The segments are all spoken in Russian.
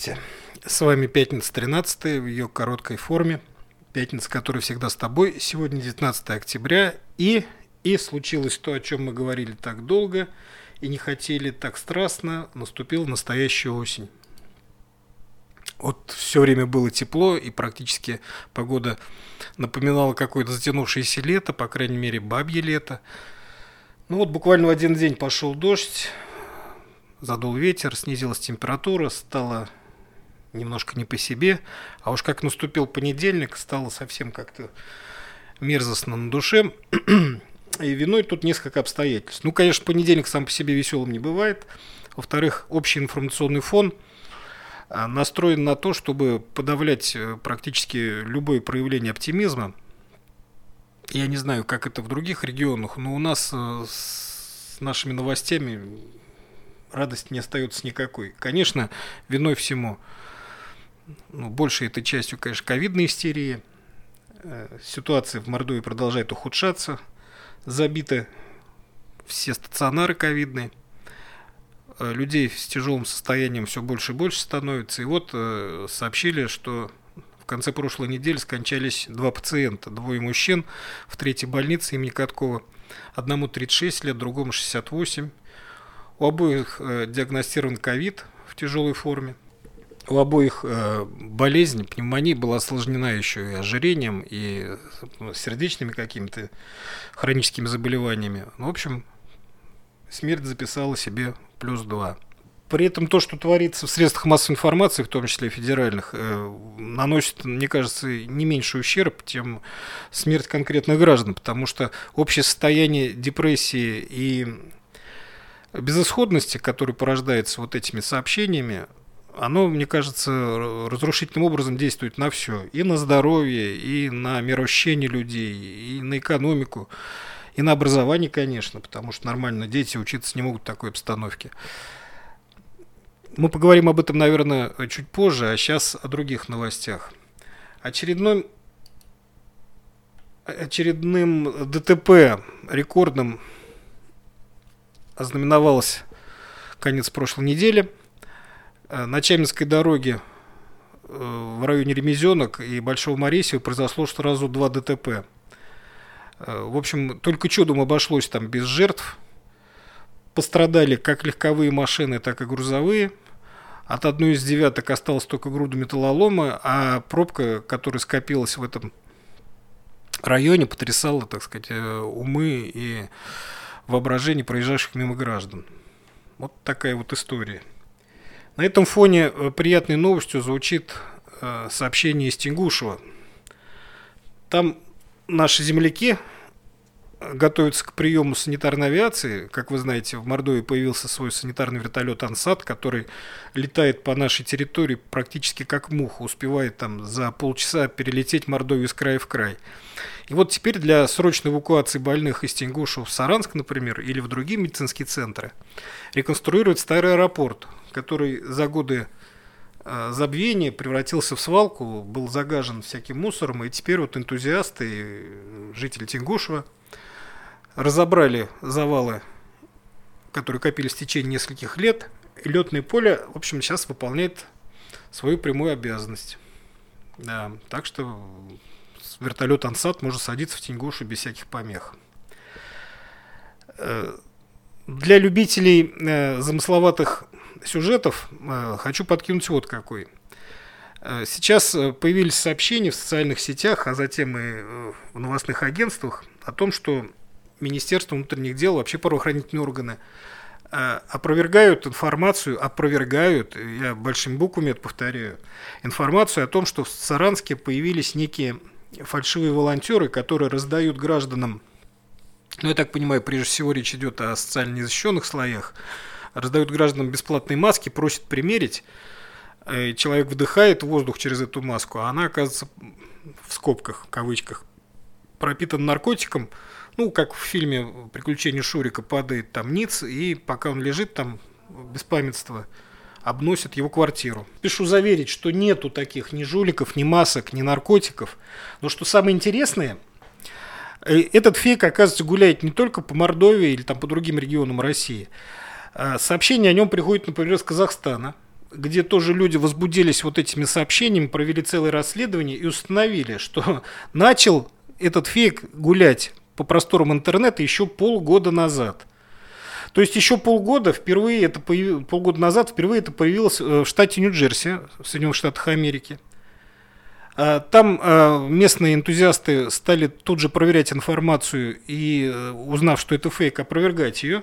Здравствуйте. С вами Пятница 13 в ее короткой форме. Пятница, которая всегда с тобой. Сегодня 19 октября. И, и случилось то, о чем мы говорили так долго и не хотели так страстно. Наступила настоящая осень. Вот все время было тепло, и практически погода напоминала какое-то затянувшееся лето, по крайней мере, бабье лето. Ну вот буквально в один день пошел дождь, задул ветер, снизилась температура, стало немножко не по себе. А уж как наступил понедельник, стало совсем как-то мерзостно на душе. И виной тут несколько обстоятельств. Ну, конечно, понедельник сам по себе веселым не бывает. Во-вторых, общий информационный фон а, настроен на то, чтобы подавлять э, практически любое проявление оптимизма. Я не знаю, как это в других регионах, но у нас э, с нашими новостями радости не остается никакой. Конечно, виной всему, ну, большей этой частью, конечно, ковидная истерия. Э, ситуация в Мордовии продолжает ухудшаться. Забиты все стационары ковидные. Э, людей с тяжелым состоянием все больше и больше становится. И вот э, сообщили, что в конце прошлой недели скончались два пациента. Двое мужчин в третьей больнице имени Каткова. Одному 36 лет, другому 68. У обоих диагностирован ковид в тяжелой форме. У обоих э, болезнь, пневмония была осложнена еще и ожирением, и ну, сердечными какими-то хроническими заболеваниями. Ну, в общем, смерть записала себе плюс 2. При этом то, что творится в средствах массовой информации, в том числе федеральных, э, наносит, мне кажется, не меньше ущерб, чем смерть конкретных граждан, потому что общее состояние депрессии и безысходности, который порождается вот этими сообщениями, оно, мне кажется, разрушительным образом действует на все. И на здоровье, и на мироощущение людей, и на экономику, и на образование, конечно, потому что нормально дети учиться не могут в такой обстановке. Мы поговорим об этом, наверное, чуть позже, а сейчас о других новостях. Очередной очередным ДТП рекордным ознаменовалось конец прошлой недели. Э, на Чаминской дороге э, в районе Ремезенок и Большого Моресия произошло сразу два ДТП. Э, в общем, только чудом обошлось там без жертв. Пострадали как легковые машины, так и грузовые. От одной из девяток осталась только груда металлолома, а пробка, которая скопилась в этом районе, потрясала, так сказать, умы и воображение проезжающих мимо граждан. Вот такая вот история. На этом фоне э, приятной новостью звучит э, сообщение из Тенгушева. Там наши земляки готовятся к приему санитарной авиации. Как вы знаете, в Мордовии появился свой санитарный вертолет «Ансат», который летает по нашей территории практически как муха, успевает там за полчаса перелететь Мордовию с края в край. И вот теперь для срочной эвакуации больных из Тенгуша в Саранск, например, или в другие медицинские центры, реконструируют старый аэропорт, который за годы э, забвения превратился в свалку, был загажен всяким мусором, и теперь вот энтузиасты, жители Тенгушева, разобрали завалы, которые копились в течение нескольких лет, и летное поле, в общем, сейчас выполняет свою прямую обязанность. Да, так что вертолет Ансат может садиться в Тенгушу без всяких помех. Э, для любителей э, замысловатых сюжетов э, хочу подкинуть вот какой. Сейчас появились сообщения в социальных сетях, а затем и в новостных агентствах о том, что Министерство внутренних дел, вообще правоохранительные органы опровергают информацию, опровергают, я большими буквами это повторяю, информацию о том, что в Саранске появились некие фальшивые волонтеры, которые раздают гражданам, ну, я так понимаю, прежде всего речь идет о социально незащищенных слоях, раздают гражданам бесплатные маски, просят примерить, э, человек вдыхает воздух через эту маску, а она оказывается в скобках, кавычках, пропитан наркотиком, ну, как в фильме «Приключения Шурика» падает там ниц, и пока он лежит там, без памятства, обносят его квартиру. Пишу заверить, что нету таких ни жуликов, ни масок, ни наркотиков. Но что самое интересное, э, этот фейк, оказывается, гуляет не только по Мордовии или там по другим регионам России. А сообщения о нем приходят, например, из Казахстана. где тоже люди возбудились вот этими сообщениями, провели целое расследование и установили, что начал этот фейк гулять по просторам интернета еще полгода назад. То есть еще полгода впервые это появ... полгода назад впервые это появилось э, в штате Нью-Джерси, в Соединенных Штатах Америки. А, там а, местные энтузиасты стали тут же проверять информацию и, э, узнав, что это фейк, опровергать ее.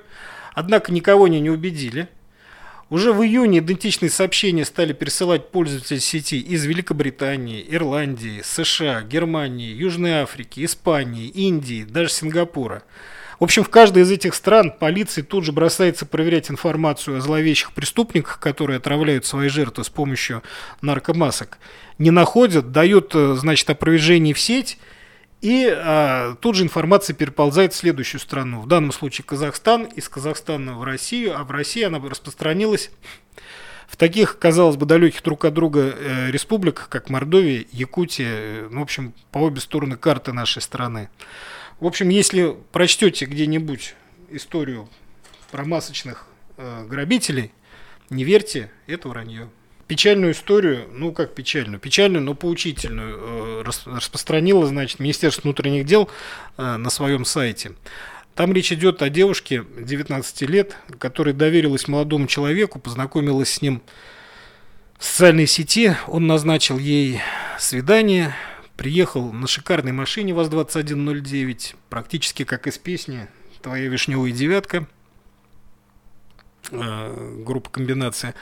Однако никого они не убедили. Уже в июне идентичные сообщения стали пересылать пользователи сети из Великобритании, Ирландии, США, Германии, Южной Африки, Испании, Индии, даже Сингапура. В общем, в каждой из этих стран полиция тут же бросается проверять информацию о зловещих преступниках, которые отравляют свои жертвы с помощью наркомасок. Не находят, дают, э, значит, опровержение в сеть, и а, тут же информация переползает в следующую страну. В данном случае Казахстан, из Казахстана в Россию, а в России она распространилась в таких, казалось бы, далеких друг от друга э, республиках, как Мордовия, Якутия, э, ну, в общем, по обе стороны карты нашей страны. В общем, если прочтете где-нибудь историю про масочных э, грабителей, не верьте, это вранье. Печальную историю, ну как печальную, печальную, но поучительную, э, распространило, значит, Министерство внутренних дел э, на своем сайте. Там речь идет о девушке 19 лет, которая доверилась молодому человеку, познакомилась с ним в социальной сети, он назначил ей свидание, Приехал на шикарной машине ВАЗ-2109, практически как из песни «Твоя вишневая девятка», э, группа «Комбинация».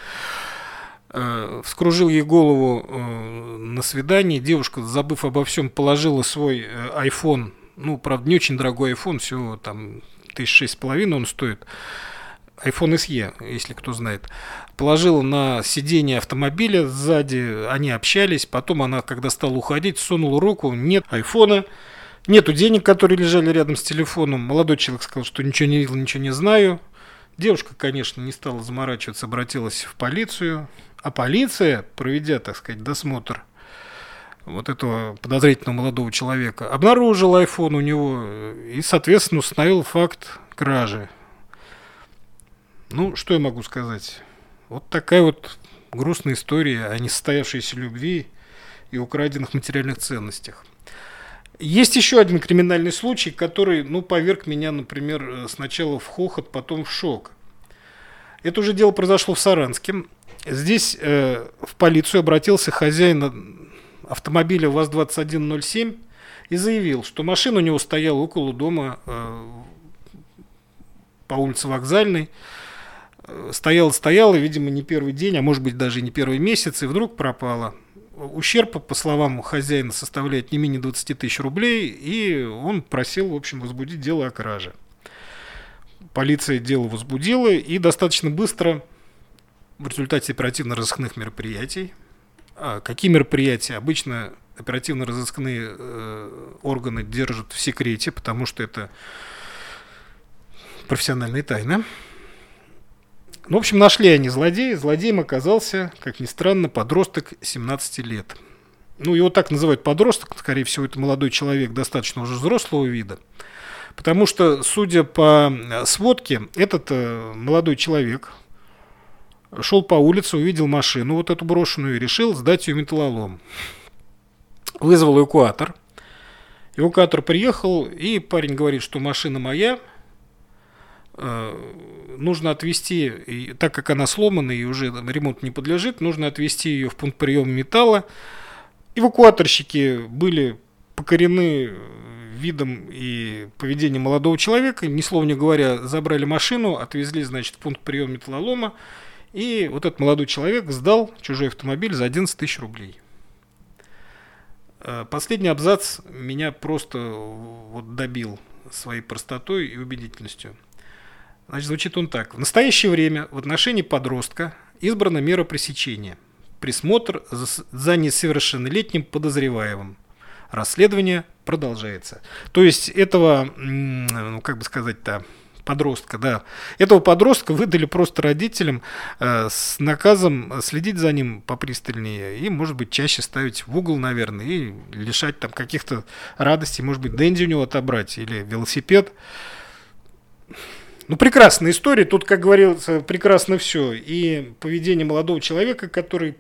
Э, вскружил ей голову э, на свидании. Девушка, забыв обо всем, положила свой iPhone, ну, правда, не очень дорогой iPhone, всего там тысяч шесть с половиной он стоит, iPhone SE, если кто знает, положила на сиденье автомобиля сзади, они общались, потом она, когда стала уходить, сунула руку, нет айфона, нету денег, которые лежали рядом с телефоном. Молодой человек сказал, что ничего не видел, ничего не знаю. Девушка, конечно, не стала заморачиваться, обратилась в полицию. А полиция, проведя, так сказать, досмотр вот этого подозрительного молодого человека, обнаружила iPhone у него и, соответственно, установил факт кражи. Ну, что я могу сказать? Вот такая вот грустная история о несостоявшейся любви и украденных материальных ценностях. Есть еще один криминальный случай, который, ну, поверг меня, например, э, сначала в хохот, потом в шок. Это уже дело произошло в Саранске. Здесь э, в полицию обратился хозяин автомобиля ВАЗ-2107 и заявил, что машина у него стояла около дома э, по улице Вокзальной стояла, стояла, видимо, не первый день, а может быть даже не первый месяц, и вдруг пропала. Ущерб, по словам хозяина, составляет не менее 20 тысяч рублей, и он просил, в общем, возбудить дело о краже. Полиция дело возбудила, и достаточно быстро в результате оперативно-розыскных мероприятий, а какие мероприятия? Обычно оперативно-розыскные э, органы держат в секрете, потому что это профессиональная тайна. Ну, в общем, нашли они злодея. Злодеем оказался, как ни странно, подросток 17 лет. Ну, его так называют подросток, скорее всего, это молодой человек достаточно уже взрослого вида. Потому что, судя по сводке, этот э, молодой человек шел по улице, увидел машину, вот эту брошенную, и решил сдать ее металлолом. Вызвал эвакуатор. Эвакуатор приехал, и парень говорит, что машина моя – Э, нужно отвезти, и, так как она сломана и уже ремонт не подлежит, нужно отвезти ее в пункт приема металла. Эвакуаторщики были покорены видом и поведением молодого человека, ни слова не говоря, забрали машину, отвезли, значит, в пункт приема металлолома, и вот этот молодой человек сдал чужой автомобиль за 11 тысяч рублей. Э, последний абзац меня просто вот добил своей простотой и убедительностью. Значит, звучит он так. В настоящее время в отношении подростка избрана мера пресечения. Присмотр за несовершеннолетним подозреваемым. Расследование продолжается. То есть этого, ну как бы сказать-то, подростка, да. Этого подростка выдали просто родителям э, с наказом следить за ним попристальнее и, может быть, чаще ставить в угол, наверное, и лишать там каких-то радостей, может быть, Дэнди у него отобрать или велосипед. Ну, прекрасная история. Тут, как говорится, прекрасно все. И поведение молодого человека, который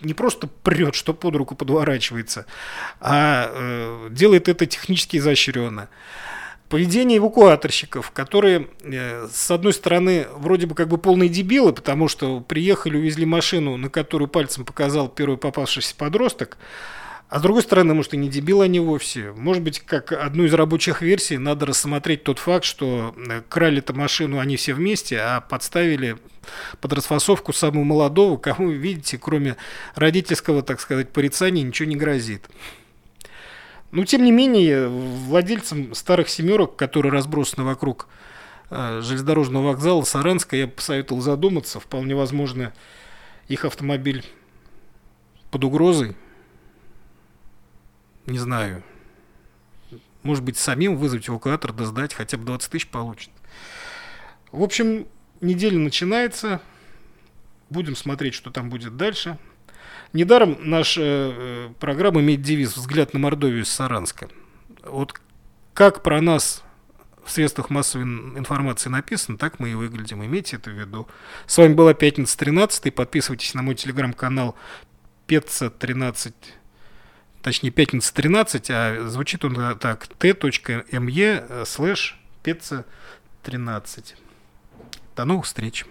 не просто прет, что под руку подворачивается, а э, делает это технически изощренно. Поведение эвакуаторщиков, которые, э, с одной стороны, вроде бы как бы полные дебилы, потому что приехали, увезли машину, на которую пальцем показал первый попавшийся подросток, а с другой стороны, может, и не дебилы они вовсе. Может быть, как одну из рабочих версий, надо рассмотреть тот факт, что э, крали-то машину они все вместе, а подставили под расфасовку самого молодого, кому, видите, кроме родительского, так сказать, порицания ничего не грозит. Но, тем не менее, владельцам старых «семерок», которые разбросаны вокруг э, железнодорожного вокзала Саранска, я посоветовал задуматься. Вполне возможно, их автомобиль под угрозой не знаю, может быть, самим вызвать эвакуатор, да сдать, хотя бы 20 тысяч получит. В общем, неделя начинается. Будем смотреть, что там будет дальше. Недаром наша э, программа имеет девиз «Взгляд на Мордовию с Саранска». Вот как про нас в средствах массовой информации написано, так мы и выглядим. Имейте это в виду. С вами была «Пятница 13». Подписывайтесь на мой телеграм-канал «Пеца 13» точнее пятница 13, а звучит он так, t.me слэш пеца 13. До новых встреч.